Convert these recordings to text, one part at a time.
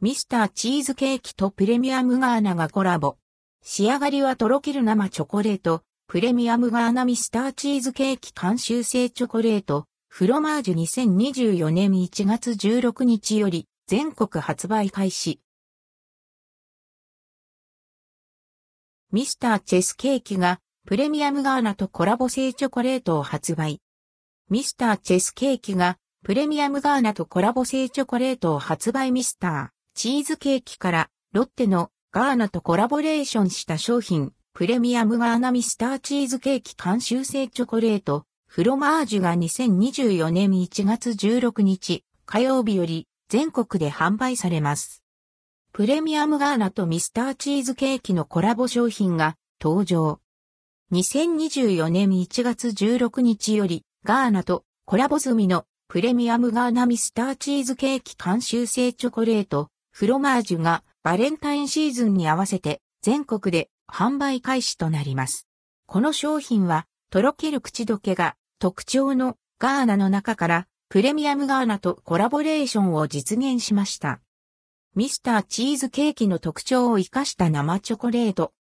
ミスターチーズケーキとプレミアムガーナがコラボ。仕上がりはとろける生チョコレート、プレミアムガーナミスターチーズケーキ監修製チョコレート、フロマージュ2024年1月16日より全国発売開始。ミスターチェスケーキがプレミアムガーナとコラボ製チョコレートを発売。ミスターチェスケーキがプレミアムガーナとコラボ製チョコレートを発売ミスター。チーズケーキからロッテのガーナとコラボレーションした商品、プレミアムガーナミスターチーズケーキ監修製チョコレート、フロマージュが2024年1月16日火曜日より全国で販売されます。プレミアムガーナとミスターチーズケーキのコラボ商品が登場。2024年1月16日よりガーナとコラボ済みのプレミアムガーナミスターチーズケーキ監修製チョコレートフロマージュがバレンタインシーズンに合わせて全国で販売開始となります。この商品はとろける口どけが特徴のガーナの中からプレミアムガーナとコラボレーションを実現しました。ミスターチーズケーキの特徴を活かした生チョコレート。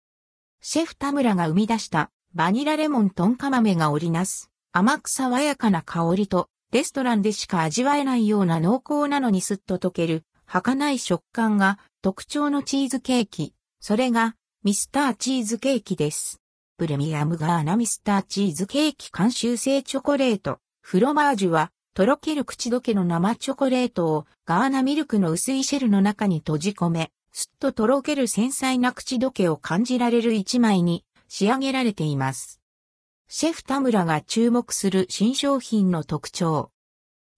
シェフ田村が生み出したバニラレモントンカ豆が織りなす甘く爽やかな香りとレストランでしか味わえないような濃厚なのにスッと溶ける儚い食感が特徴のチーズケーキ。それがミスターチーズケーキです。プレミアムガーナミスターチーズケーキ監修製チョコレート。フロマージュはとろける口どけの生チョコレートをガーナミルクの薄いシェルの中に閉じ込め、すっととろける繊細な口どけを感じられる一枚に仕上げられています。シェフ田村が注目する新商品の特徴。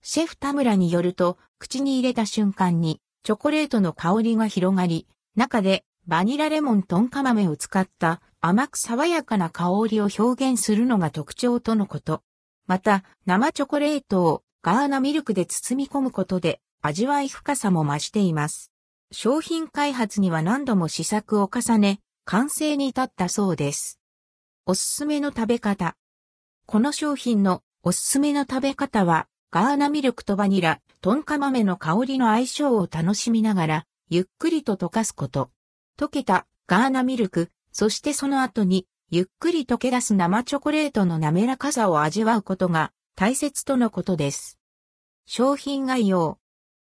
シェフ田村によると、口に入れた瞬間に、チョコレートの香りが広がり、中でバニラレモントンカ豆を使った甘く爽やかな香りを表現するのが特徴とのこと。また、生チョコレートをガーナミルクで包み込むことで味わい深さも増しています。商品開発には何度も試作を重ね、完成に至ったそうです。おすすめの食べ方。この商品のおすすめの食べ方は、ガーナミルクとバニラ、トンカ豆の香りの相性を楽しみながら、ゆっくりと溶かすこと。溶けたガーナミルク、そしてその後に、ゆっくり溶け出す生チョコレートの滑らかさを味わうことが大切とのことです。商品概要。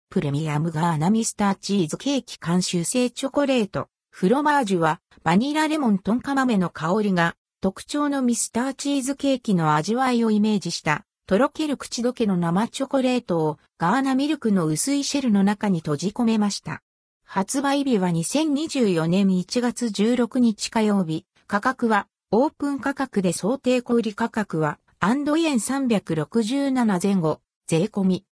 プレミアムガーナミスターチーズケーキ監修製チョコレート。フロマージュはバニラレモントンカ豆の香りが特徴のミスターチーズケーキの味わいをイメージしたとろける口どけの生チョコレートをガーナミルクの薄いシェルの中に閉じ込めました。発売日は2024年1月16日火曜日。価格はオープン価格で想定小売価格はアンドイエン367前後税込み。